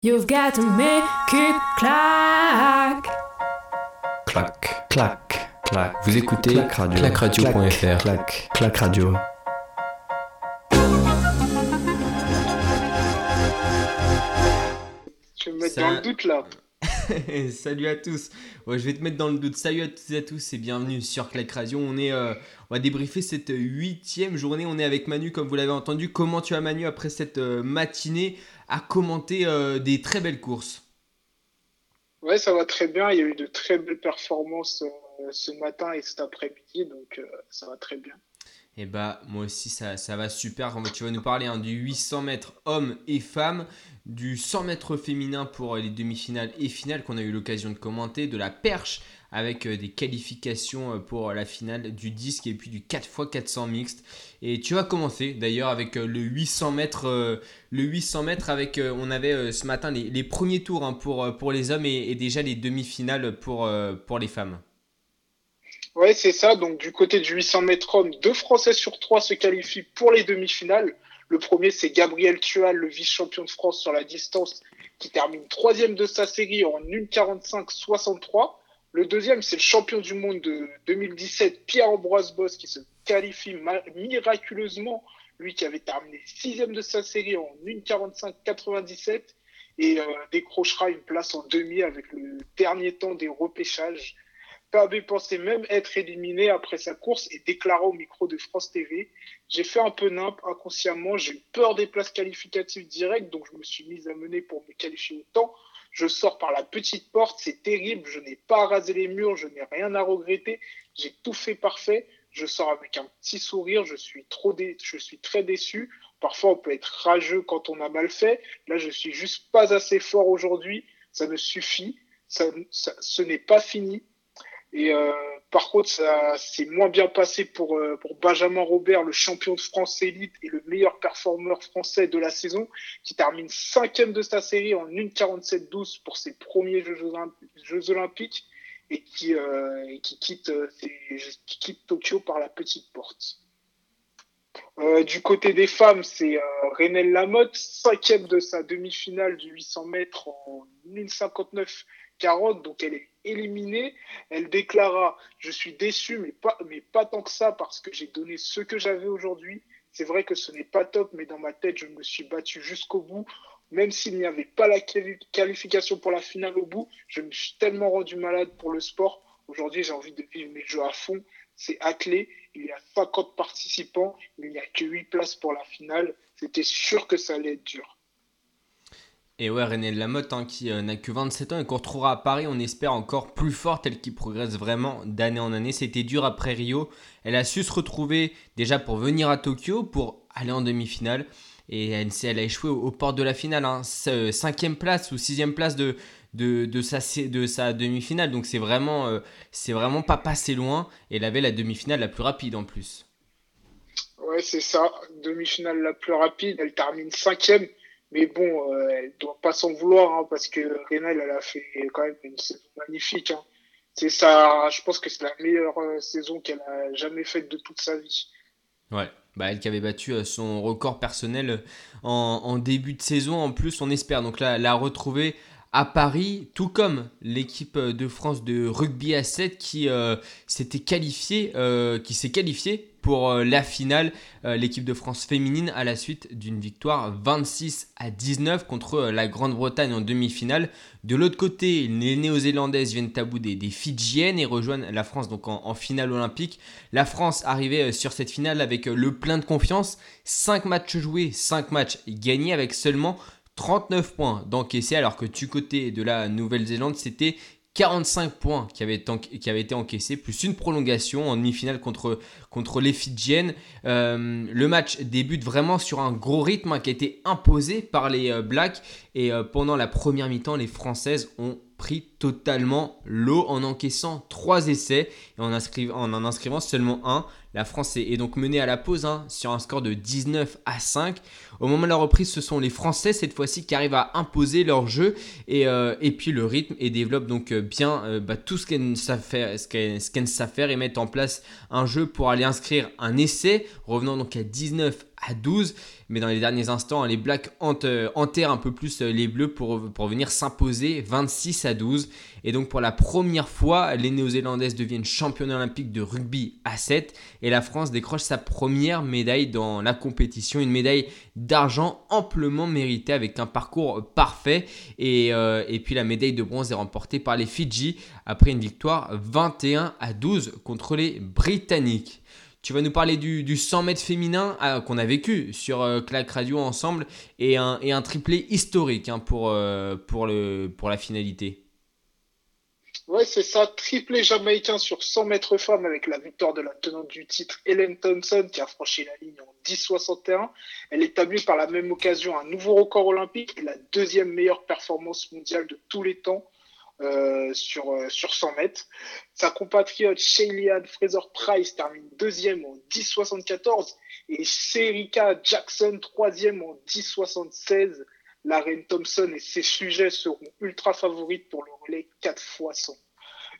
You've got to make it clack. Clac, clac, clac. Vous écoutez Clac Radio. clacradio.fr. Clac, clac radio. Tu veux me mettre Ça- dans le doute là Salut à tous. Ouais, je vais te mettre dans le doute. Salut à toutes et à tous et bienvenue sur Clac Radio. On est, euh, on va débriefer cette huitième journée. On est avec Manu, comme vous l'avez entendu. Comment tu vas, Manu, après cette euh, matinée? À commenter euh, des très belles courses Ouais, ça va très bien. Il y a eu de très belles performances euh, ce matin et cet après-midi, donc euh, ça va très bien. Et bah, moi aussi, ça, ça va super. Tu vas nous parler hein, du 800 mètres hommes et femmes, du 100 mètres féminin pour les demi-finales et finales qu'on a eu l'occasion de commenter, de la perche avec euh, des qualifications euh, pour la finale du disque et puis du 4x400 mixte. Et tu vas commencer d'ailleurs avec euh, le 800 mètres, euh, le 800 mètres avec, euh, on avait euh, ce matin les, les premiers tours hein, pour, euh, pour les hommes et, et déjà les demi-finales pour, euh, pour les femmes. Ouais, c'est ça. Donc du côté du 800 mètres hommes, deux Français sur trois se qualifient pour les demi-finales. Le premier, c'est Gabriel Tual, le vice-champion de France sur la distance, qui termine troisième de sa série en 1,45-63. Le deuxième, c'est le champion du monde de 2017, Pierre-Ambroise Boss, qui se qualifie miraculeusement, lui qui avait terminé sixième de sa série en 1,45-97 et euh, décrochera une place en demi avec le dernier temps des repêchages. Pabé pensait même être éliminé après sa course et déclara au micro de France TV J'ai fait un peu nimp inconsciemment, j'ai eu peur des places qualificatives directes, donc je me suis mise à mener pour me qualifier au temps. Je sors par la petite porte, c'est terrible, je n'ai pas rasé les murs, je n'ai rien à regretter, j'ai tout fait parfait. Je sors avec un petit sourire, je suis trop dé- je suis très déçu. Parfois, on peut être rageux quand on a mal fait. Là, je suis juste pas assez fort aujourd'hui. Ça me suffit. Ça, ce n'est pas fini. Et euh, par contre, ça s'est moins bien passé pour, euh, pour Benjamin Robert, le champion de France élite et le meilleur performeur français de la saison, qui termine cinquième de sa série en 1,47-12 pour ses premiers Jeux, Olymp- Jeux Olympiques et qui, euh, qui, quitte, Tokyo par la petite porte. Du côté des femmes, c'est euh, Lamotte, cinquième de sa demi-finale du 800 mètres en 1,59-40, donc elle est éliminée. Elle déclara Je suis déçu, mais pas, mais pas tant que ça, parce que j'ai donné ce que j'avais aujourd'hui. C'est vrai que ce n'est pas top, mais dans ma tête, je me suis battu jusqu'au bout. Même s'il n'y avait pas la quali- qualification pour la finale au bout, je me suis tellement rendu malade pour le sport. Aujourd'hui, j'ai envie de vivre mes jeux à fond. C'est attelé. Il y a 50 participants. Il n'y a que 8 places pour la finale. C'était sûr que ça allait être dur. Et ouais, René Lamotte, hein, qui euh, n'a que 27 ans et qu'on retrouvera à Paris, on espère encore plus forte, elle qui progresse vraiment d'année en année. C'était dur après Rio. Elle a su se retrouver déjà pour venir à Tokyo, pour aller en demi-finale. Et elle, a échoué aux, aux portes de la finale. Hein. Cinquième place ou sixième place de sa demi-finale. Donc c'est vraiment, euh, c'est vraiment pas passé loin. Et elle avait la demi-finale la plus rapide en plus. Ouais, c'est ça. Demi-finale la plus rapide. Elle termine cinquième. Mais bon, euh, elle doit pas s'en vouloir hein, parce que Renal, elle a fait quand même une saison magnifique. Hein. C'est ça. Je pense que c'est la meilleure euh, saison qu'elle a jamais faite de toute sa vie. Ouais, bah elle qui avait battu euh, son record personnel euh, en, début de saison, en plus on espère donc la, la retrouver à Paris, tout comme l'équipe de France de rugby à 7 qui s'était qualifiée, qui s'est qualifiée pour euh, la finale, euh, l'équipe de France féminine à la suite d'une victoire 26 à 19 contre euh, la Grande-Bretagne en demi-finale. De l'autre côté, les néo-zélandaises viennent à des, Fidjiennes et rejoignent la France donc en, finale olympique. La France arrivait sur cette finale avec le plein de confiance. 5 matchs joués, 5 matchs gagnés avec seulement 39 points d'encaissés alors que du côté de la Nouvelle-Zélande c'était 45 points qui avaient, été encaissés, plus une prolongation en demi-finale contre, contre les Fidjiennes. Euh, le match débute vraiment sur un gros rythme hein, qui a été imposé par les euh, Blacks. Et euh, pendant la première mi-temps, les Françaises ont pris totalement l'eau en encaissant trois essais et en, inscrivant, en inscrivant seulement un. La France est, donc menée à la pause hein, sur un score de 19 à 5. Au moment de la reprise, ce sont les Français cette fois-ci qui arrivent à imposer leur jeu et, euh, puis le rythme et développent donc euh, bien euh, bah, tout ce qu'elles savent faire, ce savent faire et mettent en place un jeu pour aller inscrire un essai, revenant donc à 19 à 12. Mais dans les derniers instants, les Blacks enterrent un peu plus les Bleus pour, venir s'imposer 26 à 12. Et donc pour la première fois, les Néo-Zélandaises deviennent championnes olympiques de rugby à 7. Et la France décroche sa première médaille dans la compétition. Une médaille d'argent amplement méritée avec un parcours parfait. Et, euh, et puis la médaille de bronze est remportée par les Fidji après une victoire 21 à 12 contre les Britanniques. Tu vas nous parler du, 100 mètres féminin euh, qu'on a vécu sur euh, Clac Radio ensemble et un, triplé historique hein, pour, euh, pour la finalité. Ouais, c'est ça, triplé jamaïcain sur 100 mètres femmes avec la victoire de la tenante du titre, Helen Thompson, qui a franchi la ligne en 10,61. Elle établit par la même occasion un nouveau record olympique et la deuxième meilleure performance mondiale de tous les temps euh, sur, euh, sur 100 mètres. Sa compatriote Shaylian Fraser-Price termine deuxième en 10,74 et Serika Jackson troisième en 10,76. La reine Thompson et ses sujets seront ultra favorites pour le relais 4 fois 100.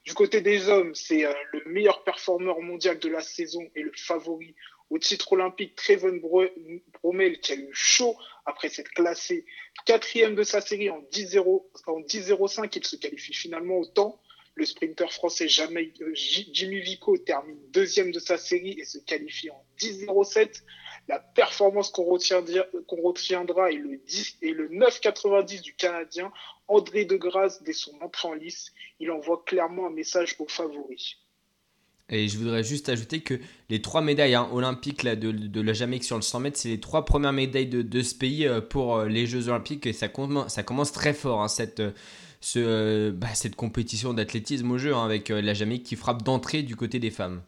Du côté des hommes, c'est euh, le meilleur performeur mondial de la saison et le favori au titre olympique Treven Bromel qui a eu chaud après s'être classé quatrième de sa série en 10-0-5. Il se qualifie finalement au temps. Le sprinter français euh, Jimmy Vico termine deuxième de sa série et se qualifie en 10-0-7. La performance qu'on retiendra, retiendra est le, 10, et le 9,90 du Canadien André Degrasse dès son entrée en lice. Il envoie clairement un message aux favoris. Et je voudrais juste ajouter que les trois médailles hein, olympiques là, de, la Jamaïque sur le 100 mètres, c'est les trois premières médailles de, ce pays euh, pour euh, les Jeux olympiques. Et ça, commence, très fort, hein, cette, euh, bah, cette compétition d'athlétisme au jeu, hein, avec la Jamaïque qui frappe d'entrée du côté des femmes.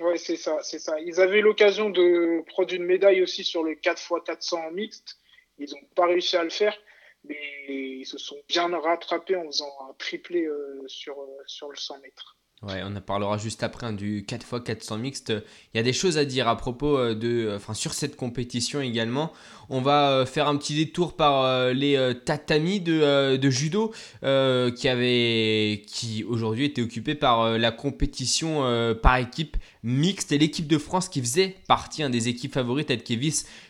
Oui, c'est ça, c'est ça. Ils avaient l'occasion de prendre une médaille aussi sur le 4x400 mixte. Ils n'ont pas réussi à le faire, mais ils se sont bien rattrapés en faisant un triplé sur, sur le 100 mètres. Ouais, on en parlera juste après hein, du 4x400 mixte. Il y a des choses à dire à propos euh, de, enfin sur cette compétition également. On va euh, faire un petit détour par euh, les tatamis de, judo qui avait, qui aujourd'hui était occupé par la compétition par équipe mixte l'équipe de France qui faisait partie des équipes favorites, elle qui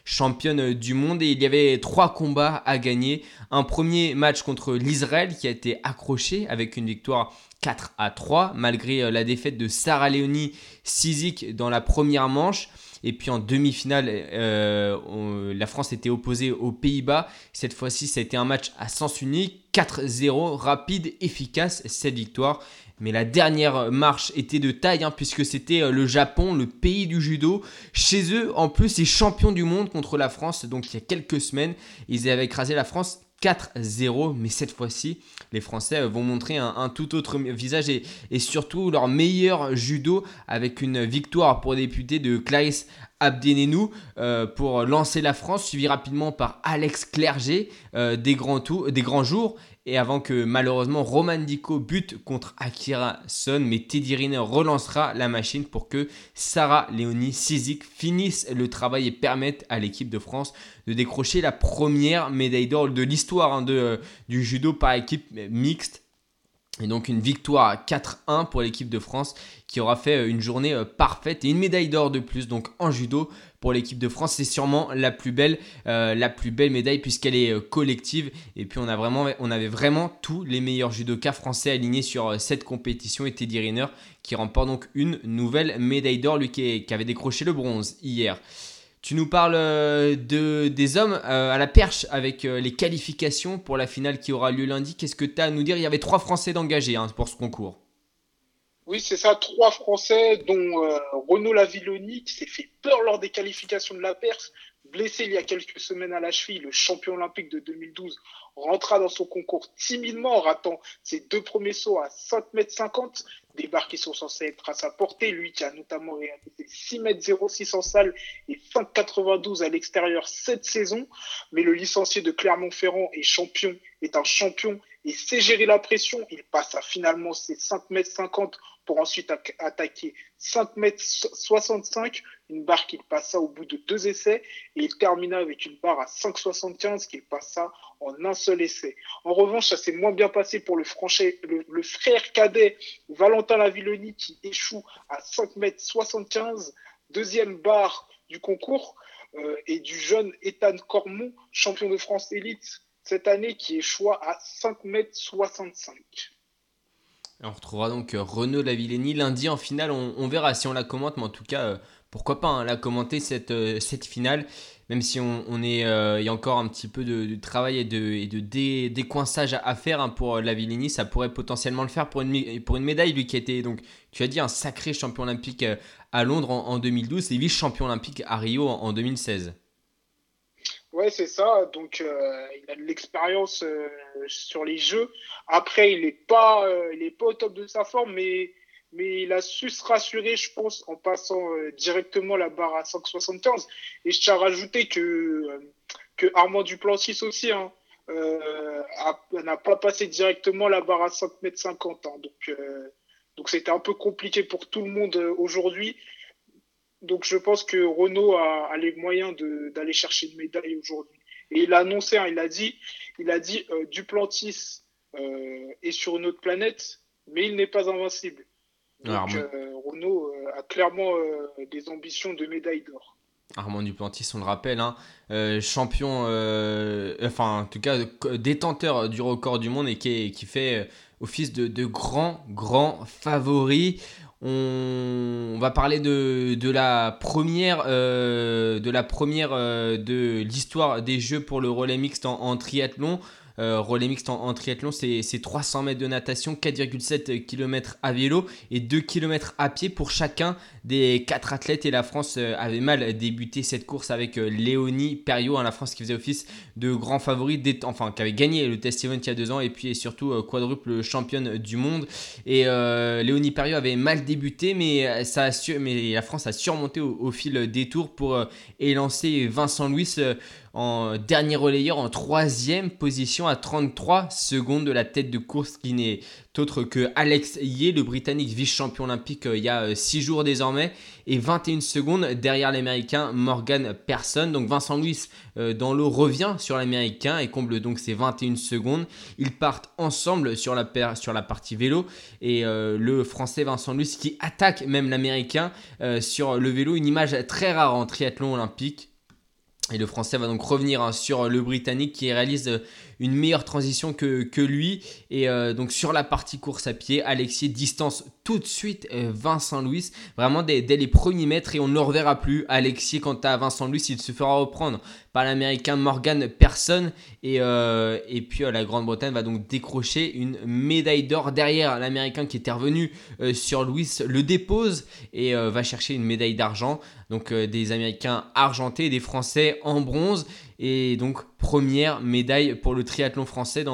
championne du monde et il y avait trois combats à gagner. Un premier match contre l'Israël qui a été accroché avec une victoire 4 à 3, malgré euh, la défaite de Sarah Léonie Sizik dans la première manche. Et puis en demi-finale, euh, la France était opposée aux Pays-Bas. Cette fois-ci, ça a été un match à sens unique. 4-0, rapide, efficace, cette victoire. Mais la dernière marche était de taille, hein, puisque c'était euh, le Japon, le pays du judo. Chez eux, en plus, c'est champion du monde contre la France. Donc il y a quelques semaines, ils avaient écrasé la France 4-0, mais cette fois-ci, les Français vont montrer un, tout autre visage et, surtout leur meilleur judo avec une victoire pour député de Clarisse Abdenenou euh, pour lancer la France, suivi rapidement par Alex Clerget euh, des grands jours et avant que malheureusement Roman Dico bute contre Akira Son, mais Teddy relancera la machine pour que Sarah Léonie Sizik finisse le travail et permette à l'équipe de France de décrocher la première médaille d'or de l'histoire hein, euh, du judo par équipe mixte. Et donc une victoire 4-1 pour l'équipe de France qui aura fait euh, une journée euh, parfaite et une médaille d'or de plus donc en judo pour l'équipe de France. C'est sûrement la plus belle, euh, la plus belle médaille puisqu'elle est collective. Et puis on, avait vraiment tous les meilleurs judokas français alignés sur cette compétition et Teddy Riner qui remporte donc une nouvelle médaille d'or, lui qui, avait décroché le bronze hier. Tu nous parles euh, de, des hommes euh, à la perche avec euh, les qualifications pour la finale qui aura lieu lundi. Qu'est-ce que tu as à nous dire? Il y avait trois Français d'engagés hein, pour ce concours. Oui, c'est ça, trois Français, dont Renaud Lavilloni, qui s'est fait peur lors des qualifications de la Perse, blessé il y a quelques semaines à la cheville, le champion olympique de 2012, rentra dans son concours timidement en ratant ses deux premiers sauts à 5 mètres 50 des barres qui sont censées être à sa portée. Lui qui a notamment réalisé 6 mètres 06 en salle et 5,92 à l'extérieur cette saison. Mais le licencié de Clermont-Ferrand est champion, est un champion et sait gérer la pression. Il passe à finalement ses 5 mètres 50 pour ensuite attaquer 5 mètres 65, une barre qu'il passa au bout de deux essais, et il termina avec une barre à 5,75 qu'il passa en un seul essai. En revanche, ça s'est moins bien passé pour le, frère cadet Valentin Lavilloni qui échoue à 5 mètres 75, deuxième barre du concours. euh, et du jeune Ethan Cormont, champion de France élite cette année, qui choix à 5m65. On retrouvera donc euh, Renaud Lavillenie lundi en finale. On, verra si on la commente, mais en tout cas, euh, pourquoi pas hein, la commenter cette finale même si on, est, il y a encore un petit peu de, travail et de, décoinçage à, faire hein, pour Lavillenie, ça pourrait potentiellement le faire pour une, médaille, lui qui était donc, tu as dit, un sacré champion olympique à Londres en, 2012 et vice-champion olympique à Rio en, 2016. Ouais, c'est ça. Donc, euh, il a de l'expérience euh, sur les jeux. Après, il n'est euh, pas au top de sa forme, mais, mais il a su se rassurer, je pense, en passant directement la barre à 5,75. Et je tiens à rajouter que, que Armand Duplantis aussi hein, n'a pas passé directement la barre à 5,50 mètres. Hein. donc, donc c'était un peu compliqué pour tout le monde euh, aujourd'hui. Donc je pense que Renault a, les moyens d'aller chercher une médaille aujourd'hui. Et il a annoncé, hein, il a dit, il a dit euh, Duplantis euh, est sur une autre planète, mais il n'est pas invincible. Donc Renault a clairement des ambitions de médaille d'or. Armand Duplantis, on le rappelle, hein, champion, enfin en tout cas détenteur du record du monde et qui, qui fait office de, de grand, grand favori. On, va parler de, la première, euh, de, la première euh, de l'histoire des Jeux pour le relais mixte en triathlon. Euh, relais mixte en, triathlon, c'est 300 mètres de natation, 4,7 km à vélo et 2 km à pied pour chacun des 4 athlètes. Et la France euh, avait mal débuté cette course avec euh, Léonie Perriot, hein, la France qui faisait office de grand favori, enfin qui avait gagné le test il y a deux ans et puis surtout quadruple championne du monde. Et Léonie Perriot avait mal débuté, mais, la France a surmonté au, au fil des tours pour élancer Vincent Louis en dernier relayeur en troisième position à 33 secondes de la tête de course qui n'est autre que Alex Yeh, le Britannique vice-champion olympique euh, il y a 6 euh, jours désormais, et 21 secondes derrière l'Américain Morgan Persson. Donc Vincent Louis euh, dans l'eau revient sur l'Américain et comble donc ses 21 secondes. Ils partent ensemble sur la, sur la partie vélo et le Français Vincent Louis qui attaque même l'Américain sur le vélo, une image très rare en triathlon olympique. Et le Français va donc revenir hein, sur le Britannique qui réalise une meilleure transition que, lui. Et euh, donc sur la partie course à pied, Alexis distance tout de suite euh, Vincent Louis, vraiment dès, les premiers mètres et on ne le reverra plus. Alexis, quant à Vincent Louis, il se fera reprendre par l'américain Morgan Persson. Et, euh, et puis la Grande-Bretagne va donc décrocher une médaille d'or derrière l'américain qui était revenu sur Louis, le dépose et va chercher une médaille d'argent. Donc des Américains argentés, des Français en bronze. Et donc, première médaille pour le triathlon français,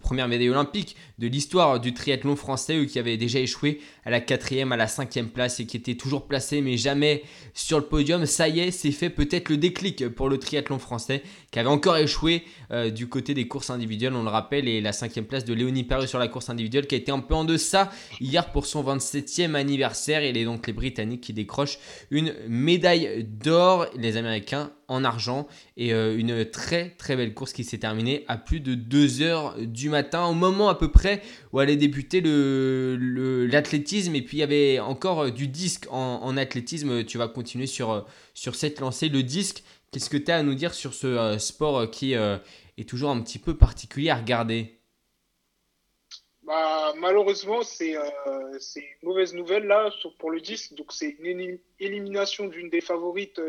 première médaille olympique de l'histoire du triathlon français, eux qui avaient déjà échoué à la quatrième, à la cinquième place et qui étaient toujours placés mais jamais sur le podium. Ça y est, c'est fait peut-être le déclic pour le triathlon français qui avait encore échoué euh, du côté des courses individuelles, on le rappelle, et la cinquième place de Léonie Perreux sur la course individuelle qui a été un peu en deçà hier pour son 27e anniversaire. Est donc les Britanniques qui décrochent une médaille d'or, les Américains en argent. Et euh, une très très belle course qui s'est terminée à plus de 2 heures du matin au moment à peu près où allait débuter l'athlétisme le, et puis il y avait encore euh, du disque en, athlétisme. Tu vas continuer sur, euh, sur cette lancée. Le disque qu'est-ce que tu as à nous dire sur ce sport qui est toujours un petit peu particulier à regarder? Bah, malheureusement, c'est une mauvaise nouvelle là pour le disque. Donc, c'est une élimination d'une des favorites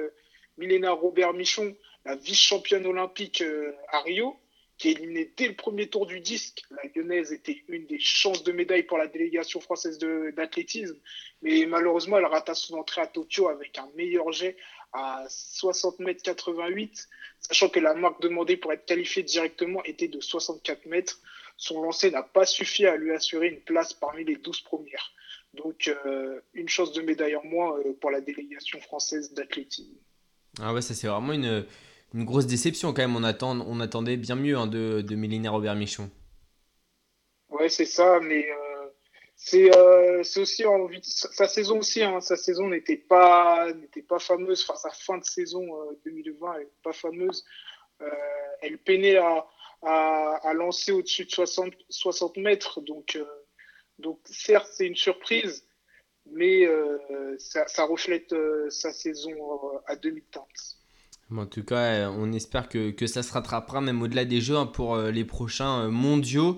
Milena Robert Michon, la vice-championne olympique euh, à Rio, qui est éliminée dès le premier tour du disque. La lyonnaise était une des chances de médaille pour la délégation française d'athlétisme, mais malheureusement, elle rate son entrée à Tokyo avec un meilleur jet à 60 mètres 88, sachant que la marque demandée pour être qualifiée directement était de 64 mètres. Son lancer n'a pas suffi à lui assurer une place parmi les 12 premières. Donc, euh, une chance de médaille en moins euh, pour la délégation française d'athlétisme. Ah ouais, ça c'est vraiment une, une, grosse déception quand même. On, attend, on attendait bien mieux hein, de, de Mélina Robert Michon. Ouais, c'est ça, mais euh, c'est euh, aussi sa saison aussi. Hein, sa saison n'était pas n'était pas fameuse. Enfin, sa fin de saison 2020 n'est pas fameuse. Euh, elle peinait à, à, à lancer au-dessus de 60, 60 mètres. Donc, euh, donc certes, c'est une surprise, mais euh, ça, reflète euh, sa saison euh, à demi-teinte. En tout cas, on espère que, que ça se rattrapera même au-delà des jeux hein, pour les prochains mondiaux.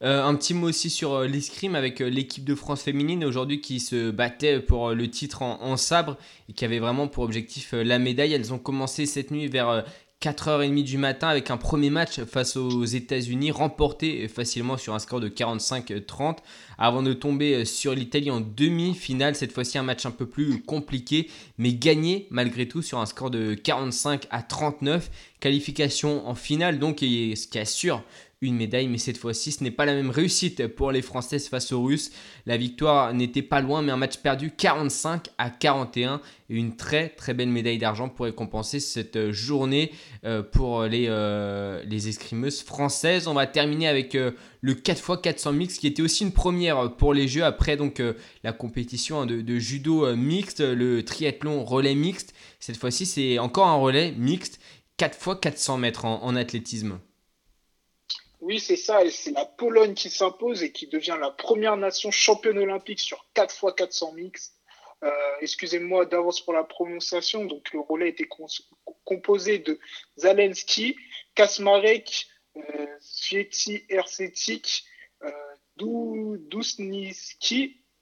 un petit mot aussi sur l'escrime avec l'équipe de France féminine aujourd'hui qui se battait pour le titre en, sabre et qui avait vraiment pour objectif la médaille. Elles ont commencé cette nuit vers 4h30 du matin avec un premier match face aux États-Unis remporté facilement sur un score de 45-30 avant de tomber sur l'Italie en demi-finale. Cette fois-ci un match un peu plus compliqué mais gagné malgré tout sur un score de 45 à 39. Qualification en finale donc ce qui assure une médaille, mais cette fois-ci, ce n'est pas la même réussite pour les Françaises face aux Russes. La victoire n'était pas loin, mais un match perdu 45 à 41 et une très très belle médaille d'argent pour récompenser cette journée euh, pour les, euh, les escrimeuses françaises. On va terminer avec euh, le 4x400 mix qui était aussi une première pour les Jeux après donc la compétition de, judo mixte, le triathlon relais mixte. Cette fois-ci, c'est encore un relais mixte 4x400 mètres en athlétisme. Oui, c'est ça. Et c'est la Pologne qui s'impose et qui devient la première nation championne olympique sur 4 x 400 mix. Euh, excusez-moi d'avance pour la prononciation. Donc, le relais était composé de Zalensky, Kasmarek, euh, Svieti Ersetik, euh.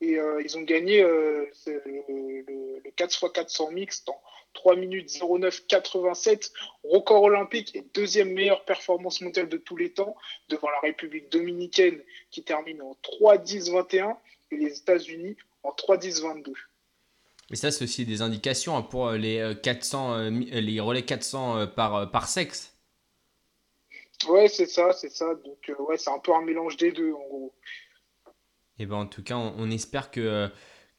Et euh, ils ont gagné le, le, 4 x 400 mix en 3 minutes 09 87, record olympique et deuxième meilleure performance mondiale de tous les temps devant la République dominicaine qui termine en 3 10 21 et les États-Unis en 3 10 22. Et ça, c'est aussi des indications hein, pour les 400, euh, euh, les relais 400 euh, par, par sexe. Ouais, c'est ça, c'est ça. Donc, ouais, c'est un peu un mélange des deux, en gros. Et ben, en tout cas, on espère que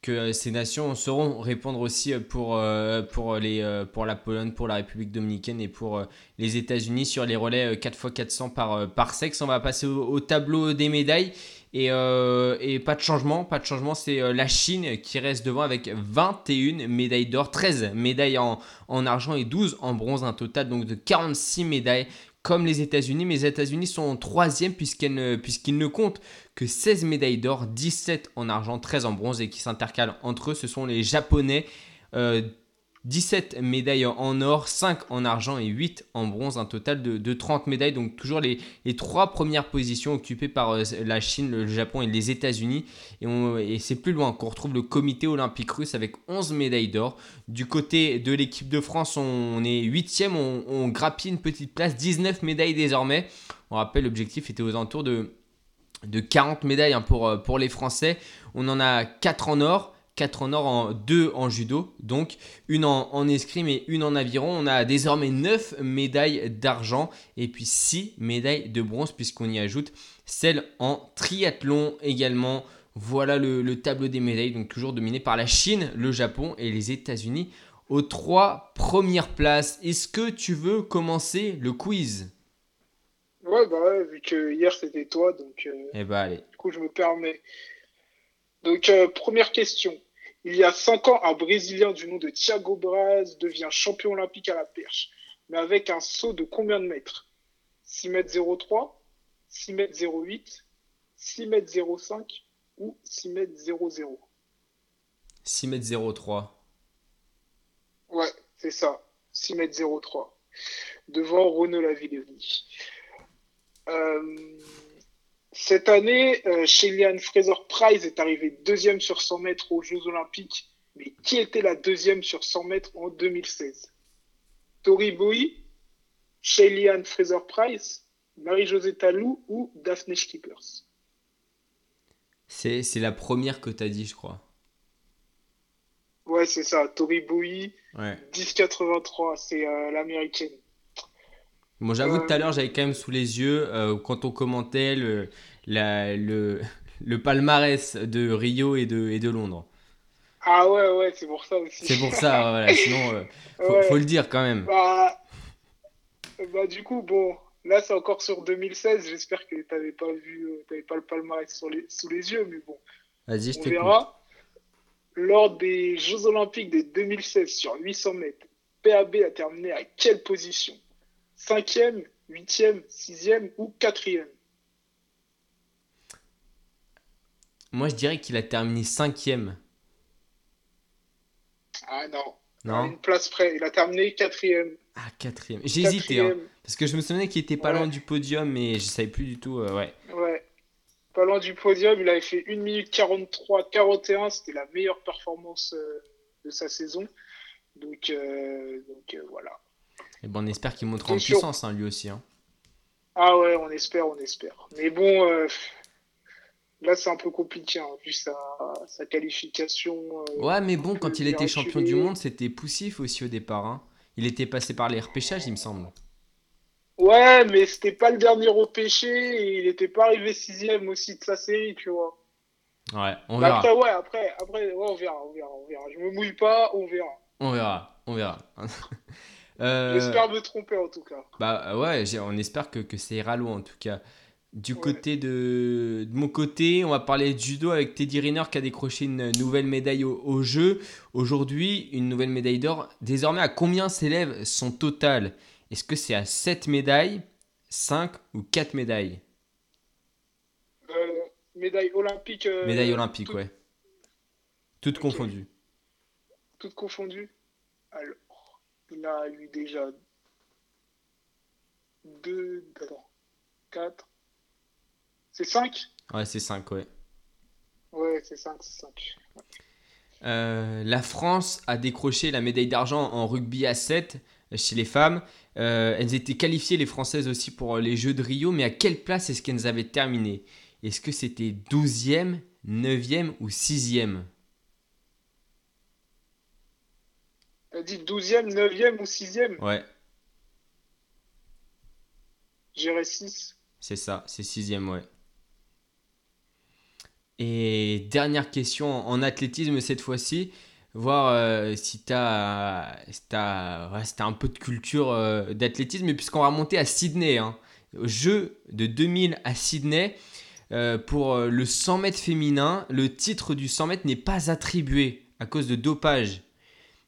que ces nations sauront répondre aussi pour, euh, euh, pour la Pologne, pour la République dominicaine et pour euh, les États-Unis sur les relais 4x400 par, par sexe. On va passer au, tableau des médailles. Et, et, pas de changement, pas de changement, c'est la Chine qui reste devant avec 21 médailles d'or, 13 médailles en, en, argent et 12 en bronze, un total donc de 46 médailles comme les États-Unis, mais les États-Unis sont en troisième puisqu'ils ne, ne comptent que 16 médailles d'or, 17 en argent, 13 en bronze et qui s'intercalent entre eux. Ce sont les Japonais. 17 euh, médailles en or, 5 en argent et 8 en bronze, un total de, 30 médailles. Donc toujours les, trois premières positions occupées par euh, la Chine, le Japon et les États-Unis. Et, c'est plus loin qu'on retrouve le comité olympique russe avec 11 médailles d'or. Du côté de l'équipe de France, on, est 8 on, on grappille une petite place, 19 médailles désormais. On rappelle, l'objectif était aux alentours de de 40 médailles hein, pour, euh, pour les Français. On en a 4 en or, 4 en or, en 2 en judo, donc une en, escrime et une en aviron. On a désormais 9 médailles d'argent et puis 6 médailles de bronze puisqu'on y ajoute celle en triathlon également. Voilà le, le, tableau des médailles, donc toujours dominé par la Chine, le Japon et les États-Unis aux trois premières places. Est-ce que tu veux commencer le quiz? Ouais, bah ouais, vu que hier c'était toi, donc. Euh, eh bah allez. Du coup, je me permets. Donc, euh, première question. Il y a 5 ans, un Brésilien du nom de Thiago Braz devient champion olympique à la perche, mais avec un saut de combien de mètres? 6 mètres 03, 6 mètres 08, 6 mètres 05 ou 6 mètres 00 6 mètres 03. Ouais, c'est ça. 6 mètres 03. Devant Renaud Lavilloni. Euh, cette année, euh, Shelian Fraser-Price est arrivé deuxième sur 100 mètres aux Jeux Olympiques. Mais qui était la deuxième sur 100 mètres en 2016 Tori Bowie, Shelian Fraser-Price, Marie-Josée Talou ou Daphne Skippers c'est, c'est la première que tu as dit, je crois. Ouais, c'est ça. Tori Bowie, 10,83, c'est euh, l'américaine. Bon, j'avoue, tout à l'heure, j'avais quand même sous les yeux, euh, quand on commentait le, le, le palmarès de Rio et de, et de Londres. Ah ouais, ouais, c'est pour ça aussi. C'est pour ça, voilà. Sinon, euh, faut, le dire quand même. Bah, bah, du coup, bon, là, c'est encore sur 2016. J'espère que tu n'avais pas vu, euh, pas le palmarès sur les, sous les yeux, mais bon. Vas-y, je On verra. Lors des Jeux Olympiques de 2016 sur 800 mètres, PAB a terminé à quelle position? Cinquième, huitième, sixième ou quatrième Moi, je dirais qu'il a terminé cinquième. Ah non. Non. une place près. Il a terminé quatrième. Ah, quatrième. J'ai hésité, hein, parce que je me souvenais qu'il était pas Ouais. loin du podium, mais je savais plus du tout. euh, ouais. Ouais. Pas loin du podium, il avait fait 1 minute 43, 41, c'était la meilleure performance euh, de sa saison. Donc, euh, donc voilà. Et bon, on espère qu'il montera en puissance, hein, lui aussi. hein. Ah ouais, on espère, on espère. Mais bon, euh, là c'est un peu compliqué, hein, vu sa, sa qualification. euh, Ouais, mais bon, quand il était champion du monde, c'était poussif aussi au départ. hein. Il était passé par les repêchages, il me semble. Ouais, mais c'était pas le dernier et il était pas arrivé sixième aussi de sa série, tu vois. Ouais, on verra. Après, ouais, après, après, ouais, on verra, on verra, on verra. Je me mouille pas, on verra. On verra, on verra. Euh, J'espère me tromper en tout cas. Bah ouais, j'ai- on espère que, que ça ira loin en tout cas. Du Ouais. côté de, de mon côté, on va parler de judo avec Teddy Riner qui a décroché une nouvelle médaille au, au jeu. Aujourd'hui, une nouvelle médaille d'or. Désormais, à combien s'élève son total? Est-ce que c'est à 7 médailles, 5 ou 4 médailles? Euh, médaille olympique. euh, Médailles olympiques, toutes- ouais. Toutes confondues. Toutes confondues. Alors, il a eu déjà deux, attends, quatre. C'est cinq? Ouais, c'est 5, ouais. Ouais, c'est cinq, c'est cinq. Euh, la France a décroché la médaille d'argent en rugby à 7 chez les femmes. Euh, elles étaient qualifiées, les Françaises aussi, pour les Jeux de Rio, mais à quelle place est-ce qu'elles avaient terminé? Est-ce que c'était 12e, 9e ou 6e Elle dit douzième, neuvième ou sixième Ouais, J'irais six. c'est ça, c'est 6e, ouais. Et dernière question en athlétisme cette fois-ci, voir euh, si tu as, un peu de culture euh, d'athlétisme, puisqu'on va remonter à Sydney, hein, au jeu de 2000 à Sydney, euh, pour euh, le 100 mètres féminin, le titre du 100 mètres n'est pas attribué à cause de dopage.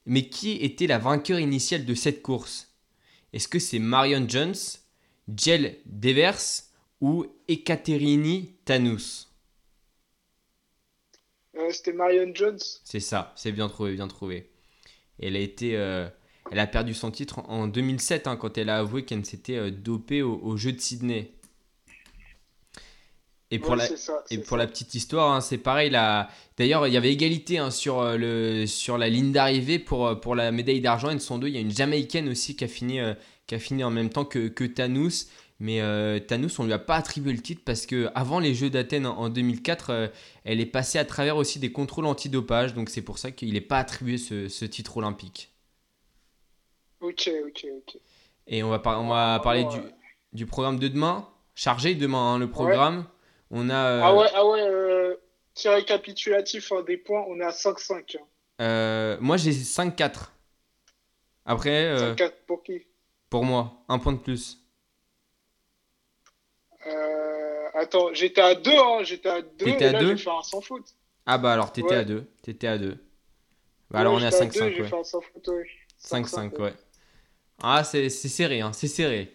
Mais qui était la vainqueur initiale de cette course? Est-ce que c'est Marion Jones, Jel Devers ou Ekaterini Tanous Euh, C'était Marion Jones. C'est ça, c'est bien trouvé, bien trouvé. Elle a été, euh, elle a perdu son titre en 2007 hein, quand elle a avoué qu'elle s'était euh, dopée au, au jeu de Sydney. Et pour Ouais, la, c'est ça, et c'est pour ça. la petite histoire, hein, c'est pareil. D'ailleurs, il y avait égalité hein, sur euh, le sur la ligne d'arrivée pour euh, pour la médaille d'argent. Elles sont deux. Il y a une Jamaïcaine aussi qui a fini euh, qui a fini en même temps que que Tanous. Mais euh, Tanous, on lui a pas attribué le titre parce que avant les Jeux d'Athènes en, en 2004, euh, elle est passée à travers aussi des contrôles antidopage. Donc c'est pour ça qu'il n'est pas attribué ce, ce titre olympique. Ok, ok, ok. Et on va, par- on va parler du programme de demain. Chargé demain hein, le programme. On a euh, Ah ouais, ah ouais, euh, petit récapitulatif hein, des points, on est à 5-5. hein. euh, moi j'ai 5-4. Après, euh, 5-4 pour qui? pour moi, un point de plus. Euh, Attends, j'étais à 2, hein, j'étais à 2, T'étais à là deux j'ai fait un sans faute. Ah bah alors t'étais Ouais. à 2. T'étais à 2. Bah alors Ouais, on est à j'étais deux, 5-5 J'ai ouais. fait un sans faute, ouais. 5-5 ouais. Ah c'est c'est serré, hein, c'est serré.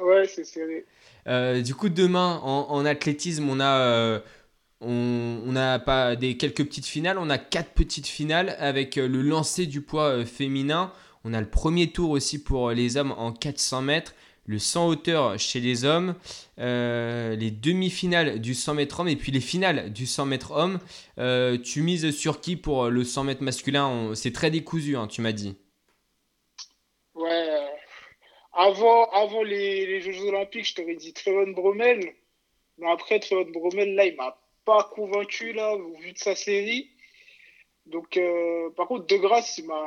Ouais, c'est serré. Euh, du coup, demain, en, en athlétisme, on a, euh, on, on pas des quelques petites finales. On a quatre petites finales avec euh, le lancer du poids féminin. On a le premier tour aussi pour les hommes en 400 mètres. Le 100 hauteur chez les hommes. les demi-finales du 100 mètres homme. Et puis les finales du 100 mètres homme. Euh, tu mises sur qui pour le 100 mètres masculin? C'est très décousu, hein, tu m'as dit. Euh, Avant, avant les, les Jeux Olympiques, je t'aurais dit Trevon Bromel. Mais après, Trevon Bromel, là, il m'a pas convaincu, là, au vu de sa série. Donc, euh, par contre, De Grasse, il m'a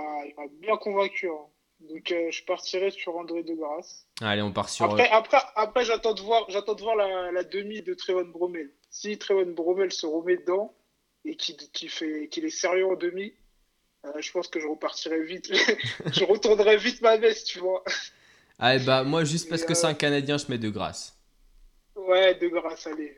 bien convaincu. hein. Donc, euh, je partirai sur André De Grasse. Allez, on part sur. Après, après, après j'attends de voir, j'attends de voir la, la demi de Trevon Bromel. Si Trevon Bromel se remet dedans et qu'il qu'il fait, qu'il est sérieux en demi, euh, je pense que je repartirai vite. je retournerai vite ma veste, tu vois. Allez, bah, moi, juste parce que c'est un Canadien, je mets de grâce. Ouais, de grâce, allez.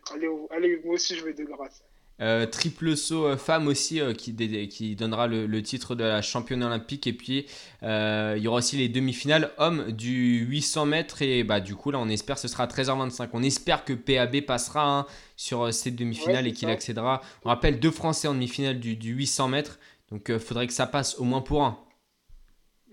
Allez, moi aussi, je mets de grâce. Euh, triple saut euh, femme aussi euh, qui, dé- qui donnera le, le titre de la championne olympique. Et puis il y aura aussi les demi-finales hommes du 800 mètres. Et bah du coup là on espère ce sera à 13h25 on espère que PAB passera hein, sur cette demi-finale Ouais, et qu'il accédera. On rappelle deux français en demi-finale du, du 800 mètres. Donc faudrait que ça passe au moins pour un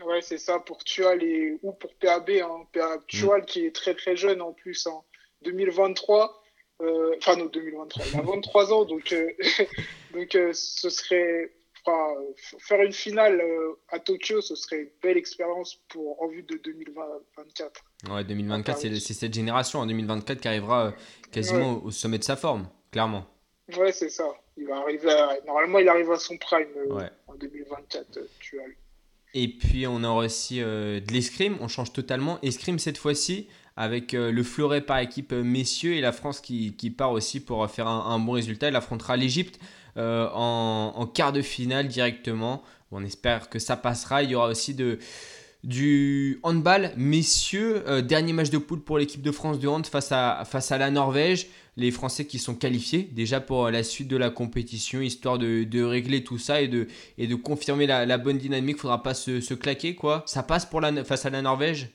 Ouais, c'est ça pour Tual et ou pour PAB. Hein. PAB Tual qui est très très jeune en plus. En 2023, euh, enfin non 2023, il a 23 ans donc euh, donc euh, ce serait enfin, faire une finale à Tokyo, ce serait une belle expérience pour en vue de 2024. Ouais, 2024, c'est c'est cette génération en 2024 qui arrivera quasiment Ouais. au, sommet de sa forme, clairement. Ouais, c'est ça. Il va arriver à- normalement il arrive à son prime Ouais. en 2024 euh, Tual. Et puis on aura aussi euh, de l'escrime, on change totalement. Escrime cette fois-ci avec euh, le fleuret par équipe euh, messieurs et la France qui, part aussi pour faire un, bon résultat. Elle affrontera l'Égypte euh, en, quart de finale directement. On espère que ça passera. Il y aura aussi du handball messieurs. Dernier match de poule pour l'équipe de France de hand face à la Norvège. Les Français qui sont qualifiés déjà pour la suite de la compétition, histoire de, de régler tout ça et de, et de confirmer la, la bonne dynamique. Faudra pas se, se claquer quoi. Ça passe pour la, face à la Norvège?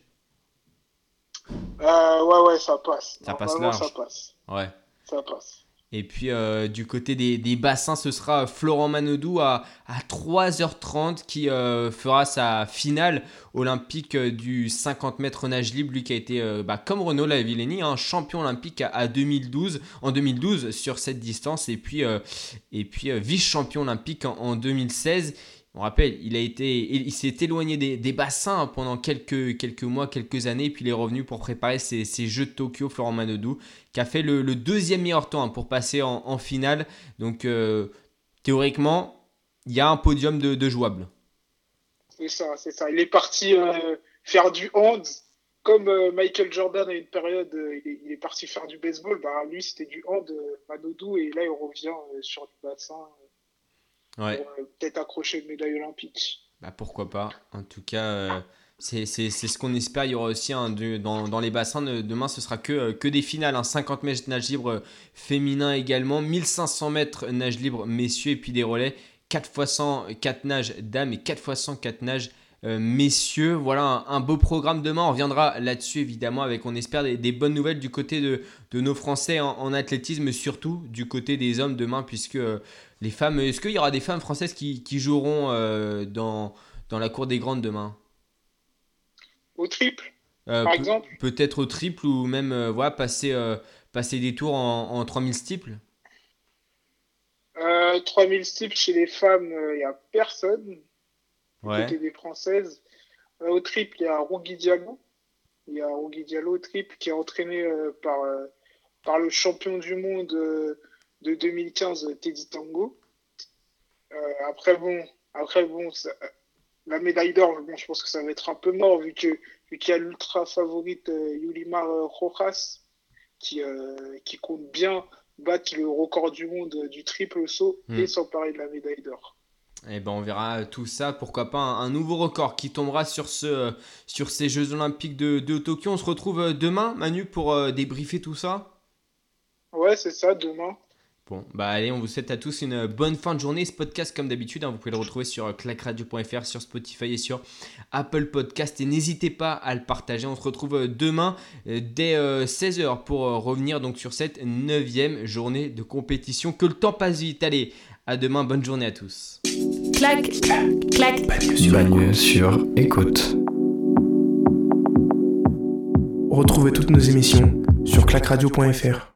Euh, ouais, ouais, ça passe. Ça passe large. ça passe. Ouais. Ça passe. Et puis euh, du côté des, bassins, ce sera Florent Manodou à, à 3h30 qui euh, fera sa finale olympique euh, du 50 mètres nage libre. Lui qui a été, bah, comme Renaud Lavillenie, un champion olympique à, à 2012, en 2012 sur cette distance. Et puis, vice-champion olympique en 2016. On rappelle, il, a été, il, s'est éloigné des, bassins pendant quelques, mois, quelques années, puis il est revenu pour préparer ses, Jeux de Tokyo, Florent Manodou qui a fait le, deuxième meilleur temps pour passer en, finale. Donc euh, théoriquement, il y a un podium de, de jouable. C'est ça, c'est ça. Il est parti euh, faire du hand. Comme euh, Michael Jordan à une période, il, est, parti faire du baseball. Bah, lui, c'était du hand, Manodou, et là, il revient sur du bassin Ouais, pour euh, peut-être accrocher une médaille olympique. bah pourquoi pas. En tout cas, euh, c'est ce qu'on espère. Il y aura aussi de- dans, dans les bassins de- demain, ce sera que, euh, que des finales. hein. 50 mètres nage libre euh, féminin également, 1500 mètres nage libre messieurs, et puis des relais 4 x 100 4 nages dames et 4 x 100 4 nages euh, messieurs. Voilà un, un beau programme demain. On reviendra là-dessus évidemment avec, on espère, des, des bonnes nouvelles du côté de, de nos Français en, en athlétisme, surtout du côté des hommes demain, puisque euh, les femmes, est-ce qu'il y aura des femmes françaises qui, qui joueront euh, dans, dans la cour des grandes demain? Au triple, par pe- exemple Peut-être au triple ou même voilà, passer, passer des tours en, en 3000 steeples euh, 3000 steeple chez les femmes, il n'y a personne. Ouais. côté des Françaises. Euh, au triple, il y a Rugui Diallo. Il y a Rugui Diallo au triple qui est entraîné euh, par, euh, par le champion du monde de 2015, Teddy Tango. Après, bon, après, bon ça- la médaille d'or, bon, je pense que ça va être un peu mort vu que vu qu'il y a l'ultra favorite Yulimar Rojas qui, euh, qui compte bien battre le record du monde du triple saut Hmm. et s'emparer de la médaille d'or. Et ben on verra tout ça, pourquoi pas un, un nouveau record qui tombera sur, ce, euh, sur ces Jeux Olympiques de, de Tokyo. On se retrouve euh, demain, Manu, pour euh, débriefer tout ça. Ouais, c'est ça, demain. Bon, bah allez, on vous souhaite à tous une bonne fin de journée. Ce podcast, comme d'habitude, hein, vous pouvez le retrouver sur euh, clacradio.fr, sur Spotify et sur Apple Podcast. Et n'hésitez pas à le partager. On se retrouve euh, demain euh, dès 16h pour euh, revenir donc sur cette neuvième journée de compétition. Que le temps passe vite. Allez, à demain. Bonne journée à tous. clac, clac. Bagne sur écoute. Retrouvez toutes nos émissions sur clacradio.fr.